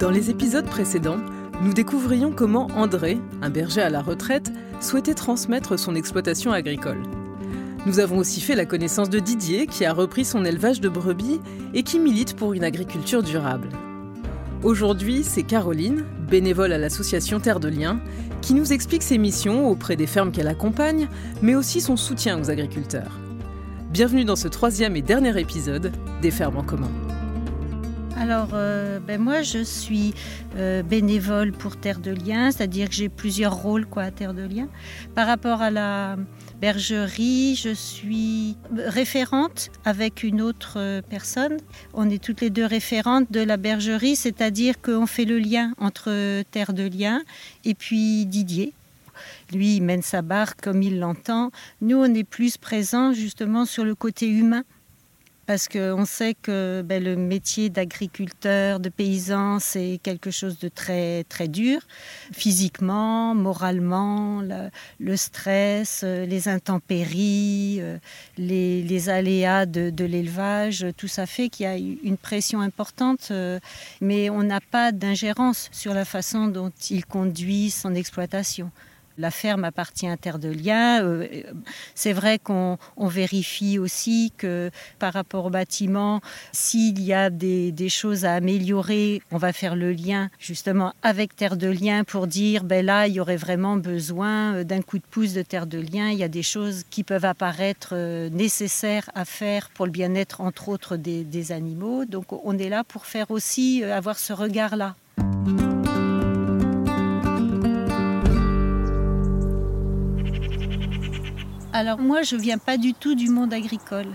Dans les épisodes précédents, nous découvrions comment André, un berger à la retraite, souhaitait transmettre son exploitation agricole. Nous avons aussi fait la connaissance de Didier, qui a repris son élevage de brebis et qui milite pour une agriculture durable. Aujourd'hui, c'est Caroline, bénévole à l'association Terre de Liens, qui nous explique ses missions auprès des fermes qu'elle accompagne, mais aussi son soutien aux agriculteurs. Bienvenue dans ce troisième et dernier épisode des Fermes en commun. Alors, euh, ben moi, je suis euh, bénévole pour Terre de Liens, c'est-à-dire que j'ai plusieurs rôles quoi, à Terre de Liens. Par rapport à la bergerie, je suis référente avec une autre euh, personne. On est toutes les deux référentes de la bergerie, c'est-à-dire qu'on fait le lien entre Terre de Liens et puis Didier. Lui, il mène sa barque comme il l'entend. Nous, on est plus présents justement sur le côté humain parce qu'on sait que ben, le métier d'agriculteur, de paysan, c'est quelque chose de très très dur, physiquement, moralement, le, stress, euh, les intempéries, euh, les, aléas de, de l'élevage, tout ça fait qu'il y a une pression importante, euh, mais on n'a pas d'ingérence sur la façon dont il conduit son exploitation. La ferme appartient à Terre de Liens. Euh, c'est vrai qu'on vérifie aussi que par rapport au bâtiment, s'il y a des, choses à améliorer, on va faire le lien justement avec Terre de Liens pour dire ben là, il y aurait vraiment besoin euh, d'un coup de pouce de Terre de Liens. Il y a des choses qui peuvent apparaître euh, nécessaires à faire pour le bien-être, entre autres, des, des animaux. Donc on est là pour faire aussi avoir ce regard-là. Alors moi, je viens pas du tout du monde agricole.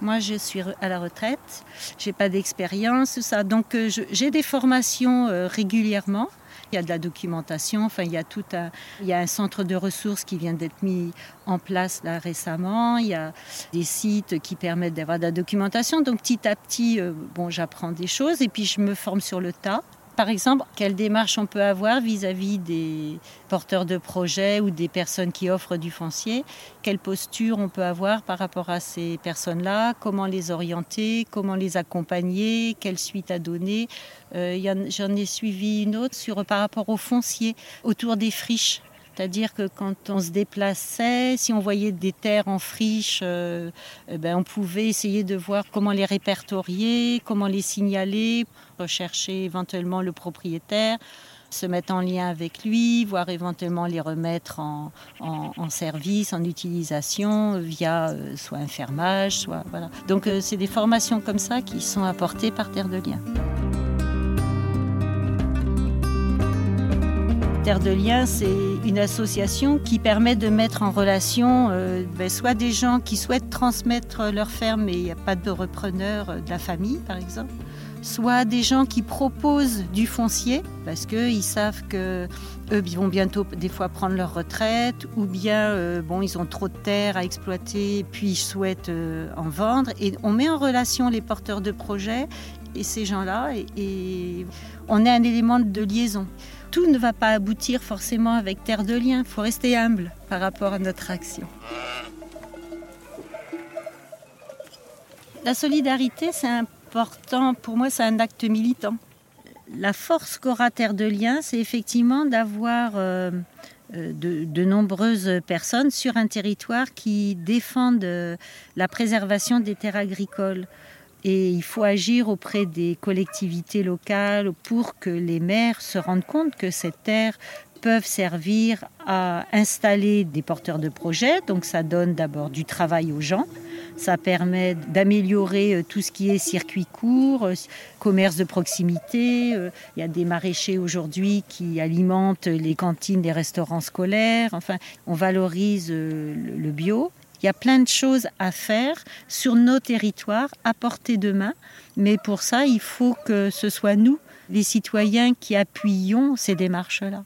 Moi, je suis à la retraite, j'ai pas d'expérience, ça. Donc euh, j'ai des formations euh, régulièrement. Il y a de la documentation, enfin il y a tout un, il y a un centre de ressources qui vient d'être mis en place là récemment. Il y a des sites qui permettent d'avoir de la documentation. Donc petit à petit, euh, bon, j'apprends des choses et puis je me forme sur le tas. Par exemple, quelle démarche on peut avoir vis-à-vis des porteurs de projets ou des personnes qui offrent du foncier? Quelle posture on peut avoir par rapport à ces personnes-là? Comment les orienter? Comment les accompagner? Quelle suite à donner? Euh, J'en ai suivi une autre sur, par rapport au foncier, autour des friches. C'est-à-dire que quand on se déplaçait, si on voyait des terres en friche, euh, eh ben on pouvait essayer de voir comment les répertorier, comment les signaler, rechercher éventuellement le propriétaire se mettre en lien avec lui, voire éventuellement les remettre en, service, en utilisation via euh, soit un fermage, soit voilà. Donc euh, c'est des formations comme ça qui sont apportées par Terre de Liens. Terre de Liens, c'est une association qui permet de mettre en relation euh, ben, soit des gens qui souhaitent transmettre leur ferme mais il n'y a pas de repreneur euh, de la famille, par exemple, soit des gens qui proposent du foncier parce qu'ils savent que eux vont bientôt des fois prendre leur retraite ou bien euh, bon ils ont trop de terre à exploiter puis ils souhaitent en vendre et on met en relation les porteurs de projets et ces gens-là et on est un élément de liaison tout ne va pas aboutir forcément avec Terre de Liens. Il faut rester humble par rapport à notre action. La solidarité, c'est important. Pour moi, c'est un acte militant. La force qu'aura Terre de Liens, c'est effectivement d'avoir euh, euh, de, nombreuses personnes sur un territoire qui défendent euh, la préservation des terres agricoles. Et il faut agir auprès des collectivités locales pour que les maires se rendent compte que ces terres peuvent servir à installer des porteurs de projets. Donc ça donne d'abord du travail aux gens. Ça permet d'améliorer euh, tout ce qui est circuit court, euh, commerce de proximité. Euh, il y a des maraîchers aujourd'hui qui alimentent les cantines des restaurants scolaires. Enfin, on valorise le bio. Il y a plein de choses à faire sur nos territoires, à portée de main. Mais pour ça, il faut que ce soit nous, les citoyens, qui appuyons ces démarches-là.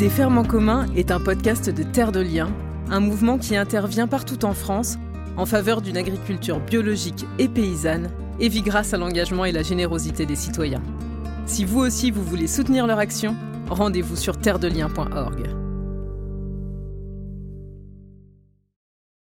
Des fermes en commun est un podcast de Terre de Liens, un mouvement qui intervient partout en France en faveur d'une agriculture biologique et paysanne et vit grâce à l'engagement et la générosité des citoyens. Si vous aussi vous voulez soutenir leur action, rendez-vous sur terredeliens.org.